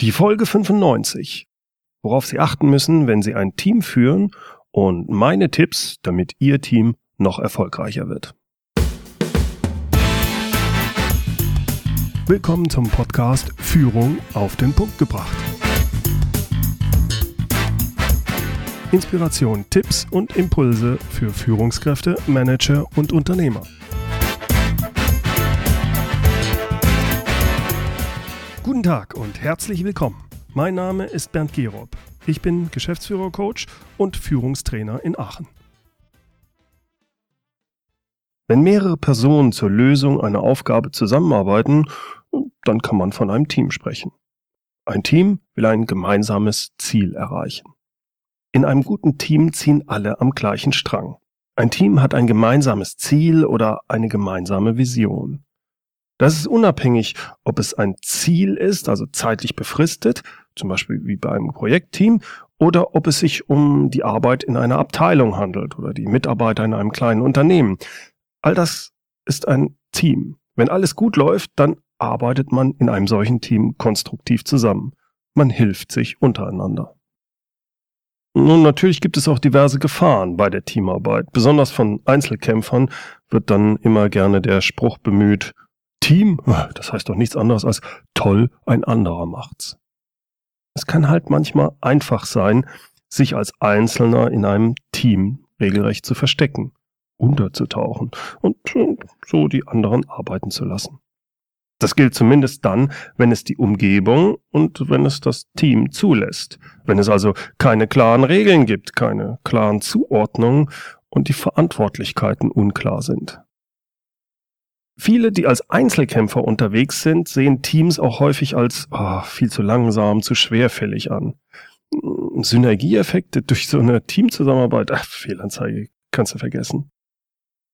Die Folge 95. Worauf Sie achten müssen, wenn Sie ein Team führen und meine Tipps, damit Ihr Team noch erfolgreicher wird. Willkommen zum Podcast Führung auf den Punkt gebracht. Inspiration, Tipps und Impulse für Führungskräfte, Manager und Unternehmer. Guten Tag und herzlich willkommen. Mein Name ist Bernd Gerob. Ich bin Geschäftsführer-Coach und Führungstrainer in Aachen. Wenn mehrere Personen zur Lösung einer Aufgabe zusammenarbeiten, dann kann man von einem Team sprechen. Ein Team will ein gemeinsames Ziel erreichen. In einem guten Team ziehen alle am gleichen Strang. Ein Team hat ein gemeinsames Ziel oder eine gemeinsame Vision. Das ist unabhängig, ob es ein Ziel ist, also zeitlich befristet, zum Beispiel wie bei einem Projektteam, oder ob es sich um die Arbeit in einer Abteilung handelt oder die Mitarbeiter in einem kleinen Unternehmen. All das ist ein Team. Wenn alles gut läuft, dann arbeitet man in einem solchen Team konstruktiv zusammen. Man hilft sich untereinander. Nun, natürlich gibt es auch diverse Gefahren bei der Teamarbeit. Besonders von Einzelkämpfern wird dann immer gerne der Spruch bemüht, Team, das heißt doch nichts anderes als toll, ein anderer macht's. Es kann halt manchmal einfach sein, sich als Einzelner in einem Team regelrecht zu verstecken, unterzutauchen und so die anderen arbeiten zu lassen. Das gilt zumindest dann, wenn es die Umgebung und wenn es das Team zulässt. Wenn es also keine klaren Regeln gibt, keine klaren Zuordnungen und die Verantwortlichkeiten unklar sind. Viele, die als Einzelkämpfer unterwegs sind, sehen Teams auch häufig als oh, viel zu langsam, zu schwerfällig an. Synergieeffekte durch so eine Teamzusammenarbeit, ach, Fehlanzeige, kannst du vergessen.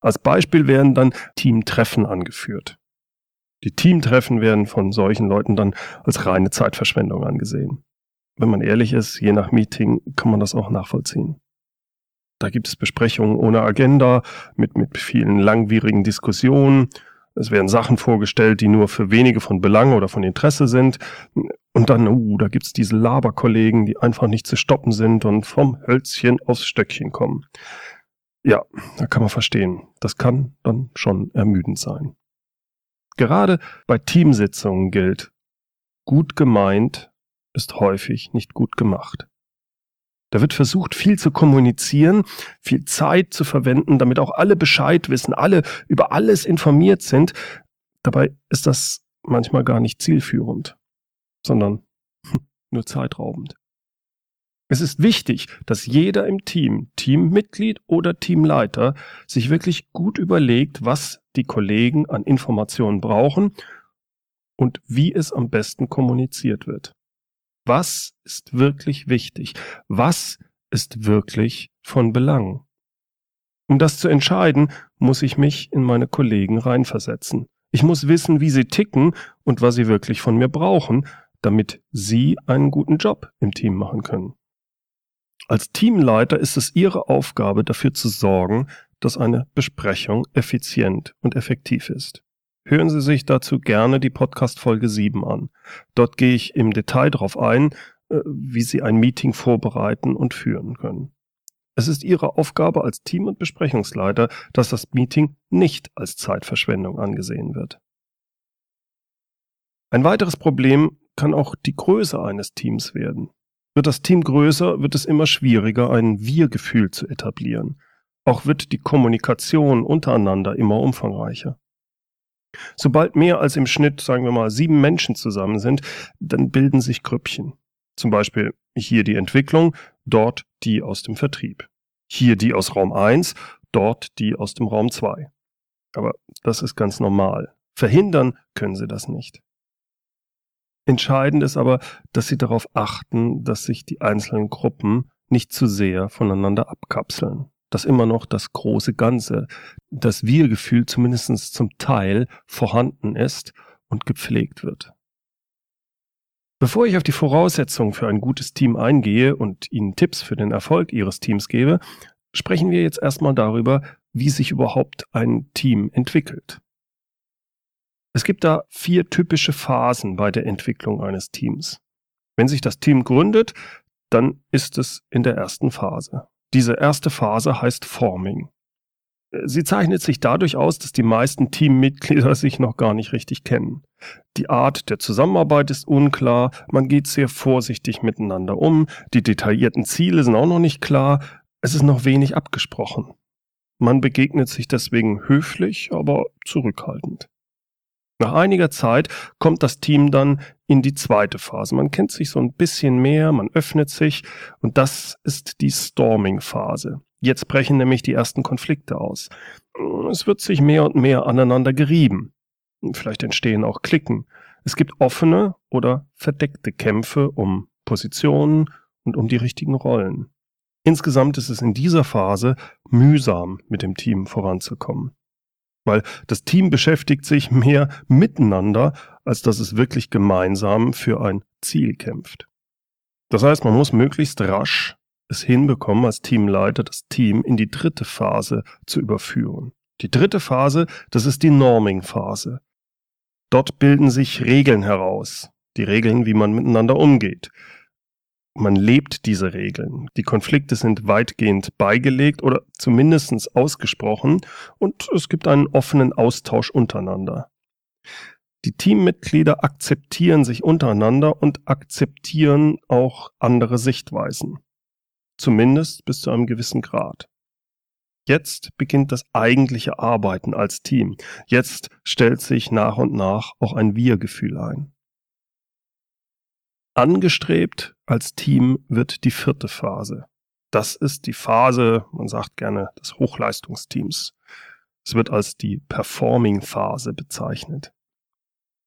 Als Beispiel werden dann Teamtreffen angeführt. Die Teamtreffen werden von solchen Leuten dann als reine Zeitverschwendung angesehen. Wenn man ehrlich ist, je nach Meeting kann man das auch nachvollziehen. Da gibt es Besprechungen ohne Agenda, mit, mit vielen langwierigen Diskussionen es werden Sachen vorgestellt, die nur für wenige von Belang oder von Interesse sind. Und dann, uh, da gibt's diese Laberkollegen, die einfach nicht zu stoppen sind und vom Hölzchen aufs Stöckchen kommen. Ja, da kann man verstehen. Das kann dann schon ermüdend sein. Gerade bei Teamsitzungen gilt, gut gemeint ist häufig nicht gut gemacht. Da wird versucht, viel zu kommunizieren, viel Zeit zu verwenden, damit auch alle Bescheid wissen, alle über alles informiert sind. Dabei ist das manchmal gar nicht zielführend, sondern nur zeitraubend. Es ist wichtig, dass jeder im Team, Teammitglied oder Teamleiter, sich wirklich gut überlegt, was die Kollegen an Informationen brauchen und wie es am besten kommuniziert wird. Was ist wirklich wichtig? Was ist wirklich von Belang? Um das zu entscheiden, muss ich mich in meine Kollegen reinversetzen. Ich muss wissen, wie sie ticken und was sie wirklich von mir brauchen, damit sie einen guten Job im Team machen können. Als Teamleiter ist es Ihre Aufgabe, dafür zu sorgen, dass eine Besprechung effizient und effektiv ist. Hören Sie sich dazu gerne die Podcast Folge 7 an. Dort gehe ich im Detail darauf ein, äh, wie Sie ein Meeting vorbereiten und führen können. Es ist Ihre Aufgabe als Team- und Besprechungsleiter, dass das Meeting nicht als Zeitverschwendung angesehen wird. Ein weiteres Problem kann auch die Größe eines Teams werden. Wird das Team größer, wird es immer schwieriger, ein Wir-Gefühl zu etablieren. Auch wird die Kommunikation untereinander immer umfangreicher. Sobald mehr als im Schnitt, sagen wir mal, sieben Menschen zusammen sind, dann bilden sich Grüppchen. Zum Beispiel hier die Entwicklung, dort die aus dem Vertrieb. Hier die aus Raum 1, dort die aus dem Raum 2. Aber das ist ganz normal. Verhindern können sie das nicht. Entscheidend ist aber, dass sie darauf achten, dass sich die einzelnen Gruppen nicht zu sehr voneinander abkapseln dass immer noch das große Ganze, das Wir-Gefühl zumindest zum Teil vorhanden ist und gepflegt wird. Bevor ich auf die Voraussetzungen für ein gutes Team eingehe und Ihnen Tipps für den Erfolg Ihres Teams gebe, sprechen wir jetzt erstmal darüber, wie sich überhaupt ein Team entwickelt. Es gibt da vier typische Phasen bei der Entwicklung eines Teams. Wenn sich das Team gründet, dann ist es in der ersten Phase. Diese erste Phase heißt Forming. Sie zeichnet sich dadurch aus, dass die meisten Teammitglieder sich noch gar nicht richtig kennen. Die Art der Zusammenarbeit ist unklar, man geht sehr vorsichtig miteinander um, die detaillierten Ziele sind auch noch nicht klar, es ist noch wenig abgesprochen. Man begegnet sich deswegen höflich, aber zurückhaltend. Nach einiger Zeit kommt das Team dann in die zweite Phase. Man kennt sich so ein bisschen mehr, man öffnet sich und das ist die Storming-Phase. Jetzt brechen nämlich die ersten Konflikte aus. Es wird sich mehr und mehr aneinander gerieben. Vielleicht entstehen auch Klicken. Es gibt offene oder verdeckte Kämpfe um Positionen und um die richtigen Rollen. Insgesamt ist es in dieser Phase mühsam, mit dem Team voranzukommen weil das Team beschäftigt sich mehr miteinander, als dass es wirklich gemeinsam für ein Ziel kämpft. Das heißt, man muss möglichst rasch es hinbekommen, als Teamleiter das Team in die dritte Phase zu überführen. Die dritte Phase, das ist die Norming-Phase. Dort bilden sich Regeln heraus, die Regeln, wie man miteinander umgeht man lebt diese Regeln. Die Konflikte sind weitgehend beigelegt oder zumindest ausgesprochen und es gibt einen offenen Austausch untereinander. Die Teammitglieder akzeptieren sich untereinander und akzeptieren auch andere Sichtweisen. Zumindest bis zu einem gewissen Grad. Jetzt beginnt das eigentliche Arbeiten als Team. Jetzt stellt sich nach und nach auch ein Wir-Gefühl ein. Angestrebt als Team wird die vierte Phase. Das ist die Phase, man sagt gerne, des Hochleistungsteams. Es wird als die Performing-Phase bezeichnet.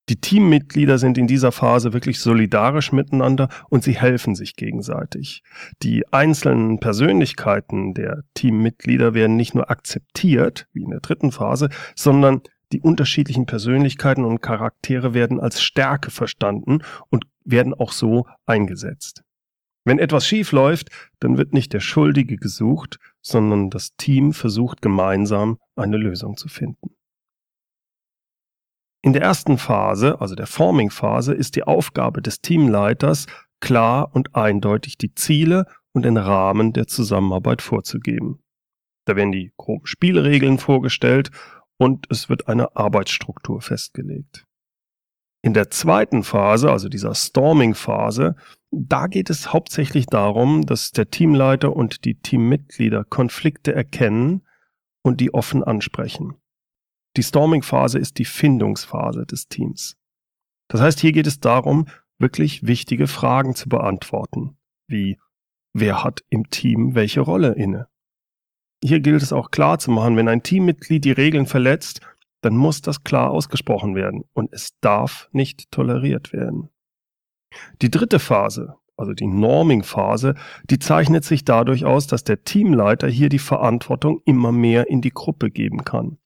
Die Teammitglieder sind in dieser Phase wirklich solidarisch miteinander und sie helfen sich gegenseitig. Die einzelnen Persönlichkeiten der Teammitglieder werden nicht nur akzeptiert, wie in der dritten Phase, sondern die unterschiedlichen Persönlichkeiten und Charaktere werden als Stärke verstanden und werden auch so eingesetzt. Wenn etwas schief läuft, dann wird nicht der Schuldige gesucht, sondern das Team versucht gemeinsam eine Lösung zu finden. In der ersten Phase, also der Forming-Phase, ist die Aufgabe des Teamleiters, klar und eindeutig die Ziele und den Rahmen der Zusammenarbeit vorzugeben. Da werden die groben Spielregeln vorgestellt und es wird eine Arbeitsstruktur festgelegt. In der zweiten Phase, also dieser Storming-Phase, da geht es hauptsächlich darum, dass der Teamleiter und die Teammitglieder Konflikte erkennen und die offen ansprechen. Die Storming-Phase ist die Findungsphase des Teams. Das heißt, hier geht es darum, wirklich wichtige Fragen zu beantworten, wie wer hat im Team welche Rolle inne? Hier gilt es auch klar zu machen, wenn ein Teammitglied die Regeln verletzt, dann muss das klar ausgesprochen werden und es darf nicht toleriert werden. Die dritte Phase, also die Norming-Phase, die zeichnet sich dadurch aus, dass der Teamleiter hier die Verantwortung immer mehr in die Gruppe geben kann.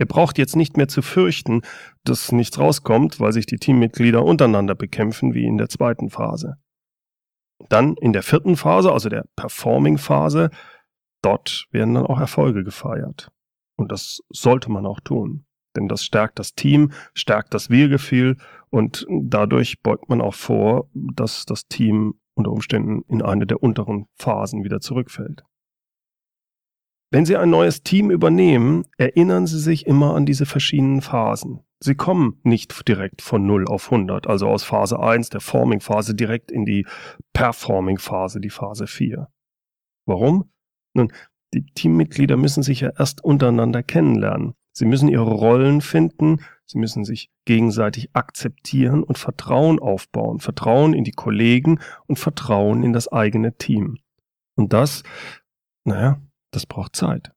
Er braucht jetzt nicht mehr zu fürchten, dass nichts rauskommt, weil sich die Teammitglieder untereinander bekämpfen, wie in der zweiten Phase. Dann in der vierten Phase, also der Performing-Phase, dort werden dann auch Erfolge gefeiert. Und das sollte man auch tun. Denn das stärkt das Team, stärkt das Wir-Gefühl und dadurch beugt man auch vor, dass das Team unter Umständen in eine der unteren Phasen wieder zurückfällt. Wenn Sie ein neues Team übernehmen, erinnern Sie sich immer an diese verschiedenen Phasen. Sie kommen nicht direkt von 0 auf 100, also aus Phase 1, der Forming-Phase, direkt in die Performing-Phase, die Phase 4. Warum? Nun, die Teammitglieder müssen sich ja erst untereinander kennenlernen. Sie müssen ihre Rollen finden, sie müssen sich gegenseitig akzeptieren und Vertrauen aufbauen. Vertrauen in die Kollegen und Vertrauen in das eigene Team. Und das, naja, das braucht Zeit.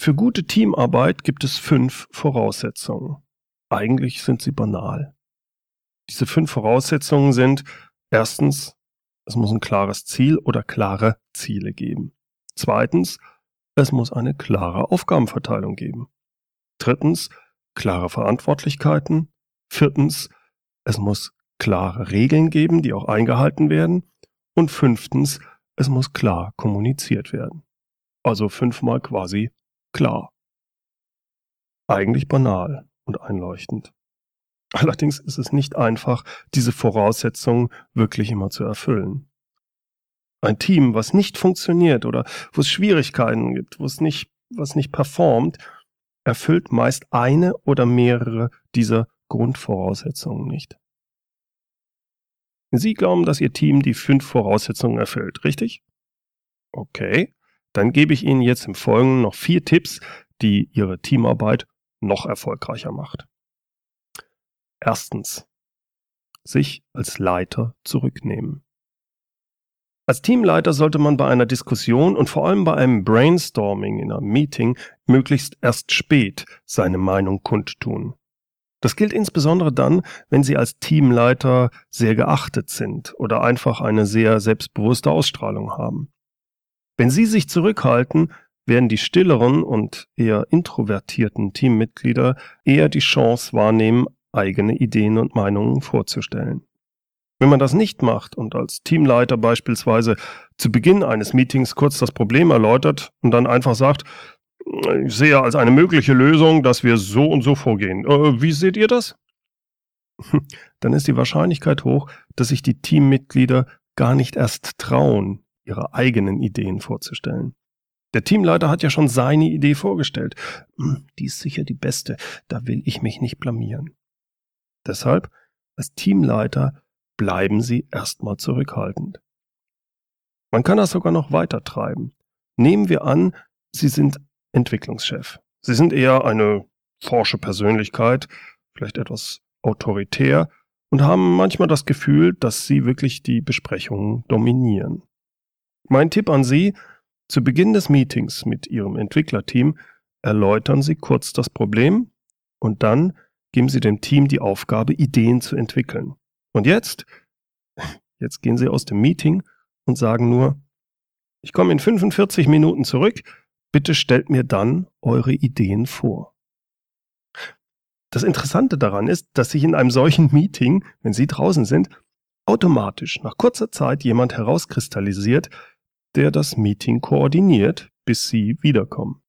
Für gute Teamarbeit gibt es fünf Voraussetzungen. Eigentlich sind sie banal. Diese fünf Voraussetzungen sind erstens, es muss ein klares Ziel oder klare Ziele geben. Zweitens, es muss eine klare Aufgabenverteilung geben. Drittens, klare Verantwortlichkeiten. Viertens, es muss klare Regeln geben, die auch eingehalten werden. Und fünftens, es muss klar kommuniziert werden. Also fünfmal quasi klar. Eigentlich banal und einleuchtend. Allerdings ist es nicht einfach, diese Voraussetzungen wirklich immer zu erfüllen. Ein Team, was nicht funktioniert oder wo es Schwierigkeiten gibt, wo es nicht, was nicht performt, erfüllt meist eine oder mehrere dieser Grundvoraussetzungen nicht. Sie glauben, dass Ihr Team die fünf Voraussetzungen erfüllt, richtig? Okay, dann gebe ich Ihnen jetzt im Folgenden noch vier Tipps, die Ihre Teamarbeit noch erfolgreicher macht. Erstens. Sich als Leiter zurücknehmen. Als Teamleiter sollte man bei einer Diskussion und vor allem bei einem Brainstorming in einem Meeting möglichst erst spät seine Meinung kundtun. Das gilt insbesondere dann, wenn Sie als Teamleiter sehr geachtet sind oder einfach eine sehr selbstbewusste Ausstrahlung haben. Wenn Sie sich zurückhalten, werden die stilleren und eher introvertierten Teammitglieder eher die Chance wahrnehmen, eigene Ideen und Meinungen vorzustellen. Wenn man das nicht macht und als Teamleiter beispielsweise zu Beginn eines Meetings kurz das Problem erläutert und dann einfach sagt, ich sehe als eine mögliche Lösung, dass wir so und so vorgehen. Äh, wie seht ihr das? Dann ist die Wahrscheinlichkeit hoch, dass sich die Teammitglieder gar nicht erst trauen, ihre eigenen Ideen vorzustellen. Der Teamleiter hat ja schon seine Idee vorgestellt. Hm, die ist sicher die beste, da will ich mich nicht blamieren. Deshalb, als Teamleiter bleiben Sie erstmal zurückhaltend. Man kann das sogar noch weiter treiben. Nehmen wir an, Sie sind Entwicklungschef. Sie sind eher eine forsche Persönlichkeit, vielleicht etwas autoritär und haben manchmal das Gefühl, dass Sie wirklich die Besprechungen dominieren. Mein Tipp an Sie, zu Beginn des Meetings mit Ihrem Entwicklerteam erläutern Sie kurz das Problem und dann geben Sie dem Team die Aufgabe, Ideen zu entwickeln. Und jetzt, jetzt gehen Sie aus dem Meeting und sagen nur, ich komme in 45 Minuten zurück, bitte stellt mir dann eure Ideen vor. Das Interessante daran ist, dass sich in einem solchen Meeting, wenn Sie draußen sind, automatisch nach kurzer Zeit jemand herauskristallisiert, der das Meeting koordiniert, bis Sie wiederkommen.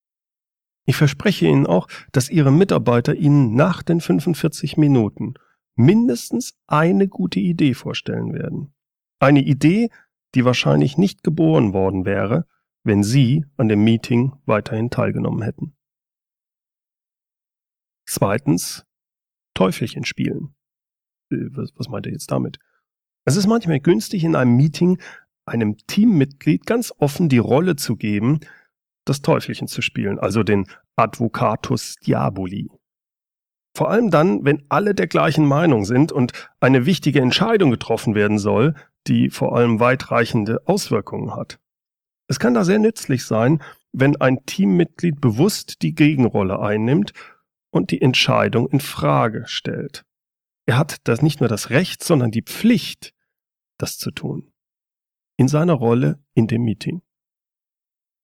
Ich verspreche Ihnen auch, dass Ihre Mitarbeiter Ihnen nach den 45 Minuten mindestens eine gute Idee vorstellen werden. Eine Idee, die wahrscheinlich nicht geboren worden wäre, wenn Sie an dem Meeting weiterhin teilgenommen hätten. Zweitens, Teufelchen spielen. Äh, was, was meint er jetzt damit? Es ist manchmal günstig, in einem Meeting einem Teammitglied ganz offen die Rolle zu geben, das Teufelchen zu spielen, also den Advocatus Diaboli. Vor allem dann, wenn alle der gleichen Meinung sind und eine wichtige Entscheidung getroffen werden soll, die vor allem weitreichende Auswirkungen hat. Es kann da sehr nützlich sein, wenn ein Teammitglied bewusst die Gegenrolle einnimmt und die Entscheidung in Frage stellt. Er hat das nicht nur das Recht, sondern die Pflicht, das zu tun in seiner Rolle in dem Meeting.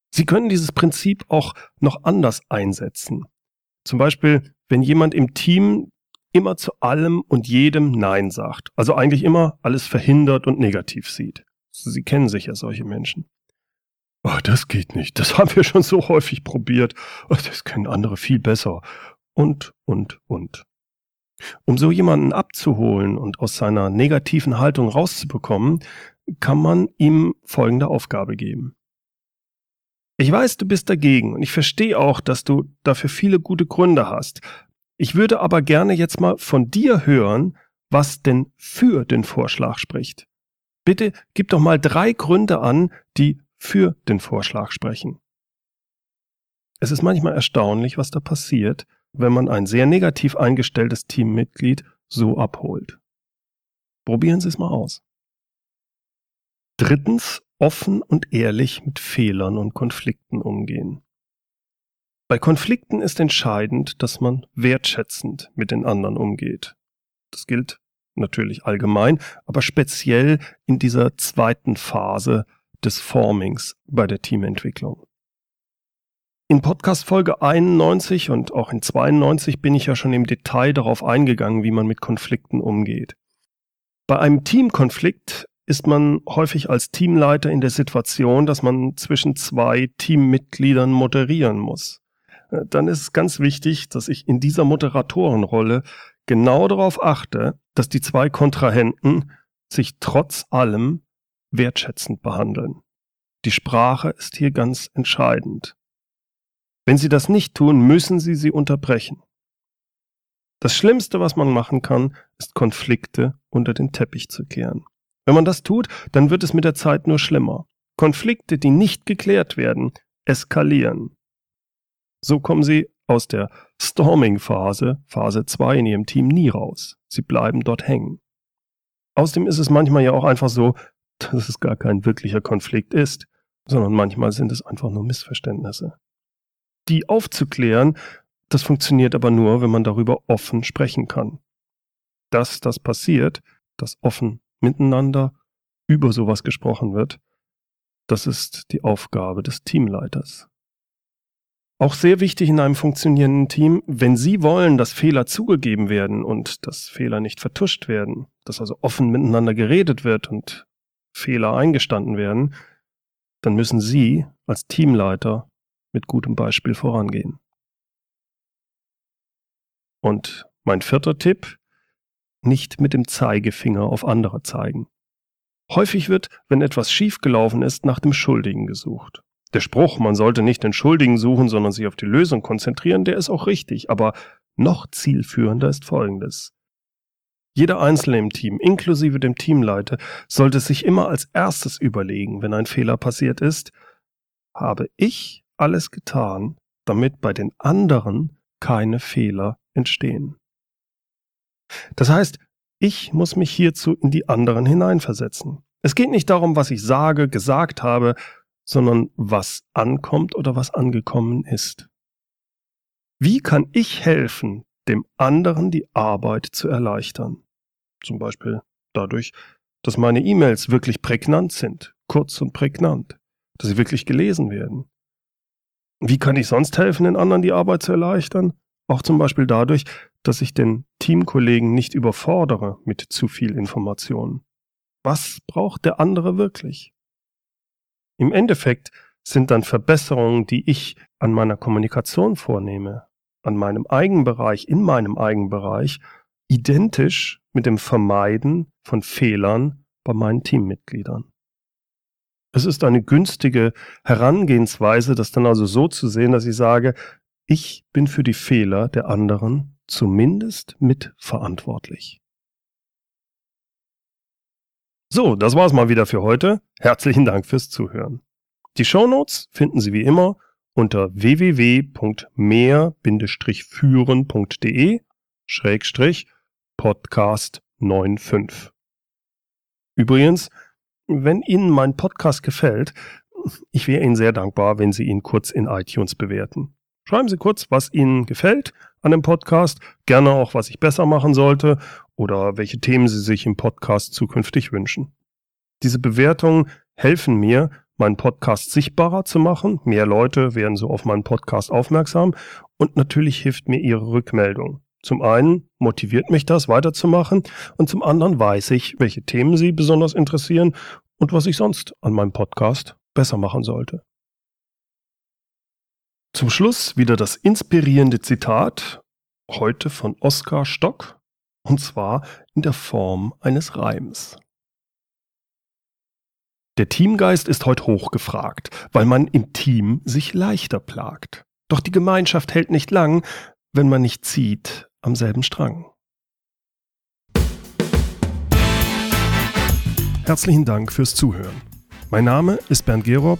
Sie können dieses Prinzip auch noch anders einsetzen. Zum Beispiel, wenn jemand im Team immer zu allem und jedem Nein sagt, also eigentlich immer alles verhindert und negativ sieht. Sie kennen sicher solche Menschen. Oh, das geht nicht. Das haben wir schon so häufig probiert. Oh, das können andere viel besser. Und, und, und. Um so jemanden abzuholen und aus seiner negativen Haltung rauszubekommen, kann man ihm folgende Aufgabe geben. Ich weiß, du bist dagegen und ich verstehe auch, dass du dafür viele gute Gründe hast. Ich würde aber gerne jetzt mal von dir hören, was denn für den Vorschlag spricht. Bitte gib doch mal drei Gründe an, die für den Vorschlag sprechen. Es ist manchmal erstaunlich, was da passiert, wenn man ein sehr negativ eingestelltes Teammitglied so abholt. Probieren Sie es mal aus. Drittens, offen und ehrlich mit Fehlern und Konflikten umgehen. Bei Konflikten ist entscheidend, dass man wertschätzend mit den anderen umgeht. Das gilt natürlich allgemein, aber speziell in dieser zweiten Phase des Formings bei der Teamentwicklung. In Podcast Folge 91 und auch in 92 bin ich ja schon im Detail darauf eingegangen, wie man mit Konflikten umgeht. Bei einem Teamkonflikt ist man häufig als Teamleiter in der Situation, dass man zwischen zwei Teammitgliedern moderieren muss. Äh, dann ist es ganz wichtig, dass ich in dieser Moderatorenrolle genau darauf achte, dass die zwei Kontrahenten sich trotz allem wertschätzend behandeln. Die Sprache ist hier ganz entscheidend. Wenn Sie das nicht tun, müssen Sie sie unterbrechen. Das Schlimmste, was man machen kann, ist Konflikte unter den Teppich zu kehren. Wenn man das tut, dann wird es mit der Zeit nur schlimmer. Konflikte, die nicht geklärt werden, eskalieren. So kommen Sie aus der Storming-Phase, Phase 2 in Ihrem Team nie raus. Sie bleiben dort hängen. Außerdem ist es manchmal ja auch einfach so, dass es gar kein wirklicher Konflikt ist, sondern manchmal sind es einfach nur Missverständnisse. Die aufzuklären, das funktioniert aber nur, wenn man darüber offen sprechen kann. Dass das passiert, dass offen miteinander über sowas gesprochen wird, das ist die Aufgabe des Teamleiters. Auch sehr wichtig in einem funktionierenden Team, wenn Sie wollen, dass Fehler zugegeben werden und dass Fehler nicht vertuscht werden, dass also offen miteinander geredet wird und Fehler eingestanden werden, dann müssen Sie als Teamleiter mit gutem Beispiel vorangehen. Und mein vierter Tipp, nicht mit dem Zeigefinger auf andere zeigen. Häufig wird, wenn etwas schiefgelaufen ist, nach dem Schuldigen gesucht. Der Spruch, man sollte nicht den Schuldigen suchen, sondern sich auf die Lösung konzentrieren, der ist auch richtig, aber noch zielführender ist Folgendes. Jeder Einzelne im Team, inklusive dem Teamleiter, sollte sich immer als erstes überlegen, wenn ein Fehler passiert ist, habe ich alles getan, damit bei den anderen keine Fehler entstehen. Das heißt, ich muss mich hierzu in die anderen hineinversetzen. Es geht nicht darum, was ich sage, gesagt habe, sondern was ankommt oder was angekommen ist. Wie kann ich helfen, dem anderen die Arbeit zu erleichtern? Zum Beispiel dadurch, dass meine E-Mails wirklich prägnant sind, kurz und prägnant, dass sie wirklich gelesen werden. Wie kann ich sonst helfen, den anderen die Arbeit zu erleichtern? Auch zum Beispiel dadurch, dass ich den Teamkollegen nicht überfordere mit zu viel Information. Was braucht der andere wirklich? Im Endeffekt sind dann Verbesserungen, die ich an meiner Kommunikation vornehme, an meinem Eigenbereich, in meinem Eigenbereich, identisch mit dem Vermeiden von Fehlern bei meinen Teammitgliedern. Es ist eine günstige Herangehensweise, das dann also so zu sehen, dass ich sage, ich bin für die Fehler der anderen zumindest mitverantwortlich. So, das war's mal wieder für heute. Herzlichen Dank fürs Zuhören. Die Shownotes finden Sie wie immer unter www.mehr-führen.de Schrägstrich Podcast 95. Übrigens, wenn Ihnen mein Podcast gefällt, ich wäre Ihnen sehr dankbar, wenn Sie ihn kurz in iTunes bewerten. Schreiben Sie kurz, was Ihnen gefällt an dem Podcast, gerne auch, was ich besser machen sollte oder welche Themen Sie sich im Podcast zukünftig wünschen. Diese Bewertungen helfen mir, meinen Podcast sichtbarer zu machen. Mehr Leute werden so auf meinen Podcast aufmerksam und natürlich hilft mir Ihre Rückmeldung. Zum einen motiviert mich das weiterzumachen und zum anderen weiß ich, welche Themen Sie besonders interessieren und was ich sonst an meinem Podcast besser machen sollte. Zum Schluss wieder das inspirierende Zitat, heute von Oskar Stock, und zwar in der Form eines Reims. Der Teamgeist ist heute hochgefragt, weil man im Team sich leichter plagt. Doch die Gemeinschaft hält nicht lang, wenn man nicht zieht am selben Strang. Herzlichen Dank fürs Zuhören. Mein Name ist Bernd Gerob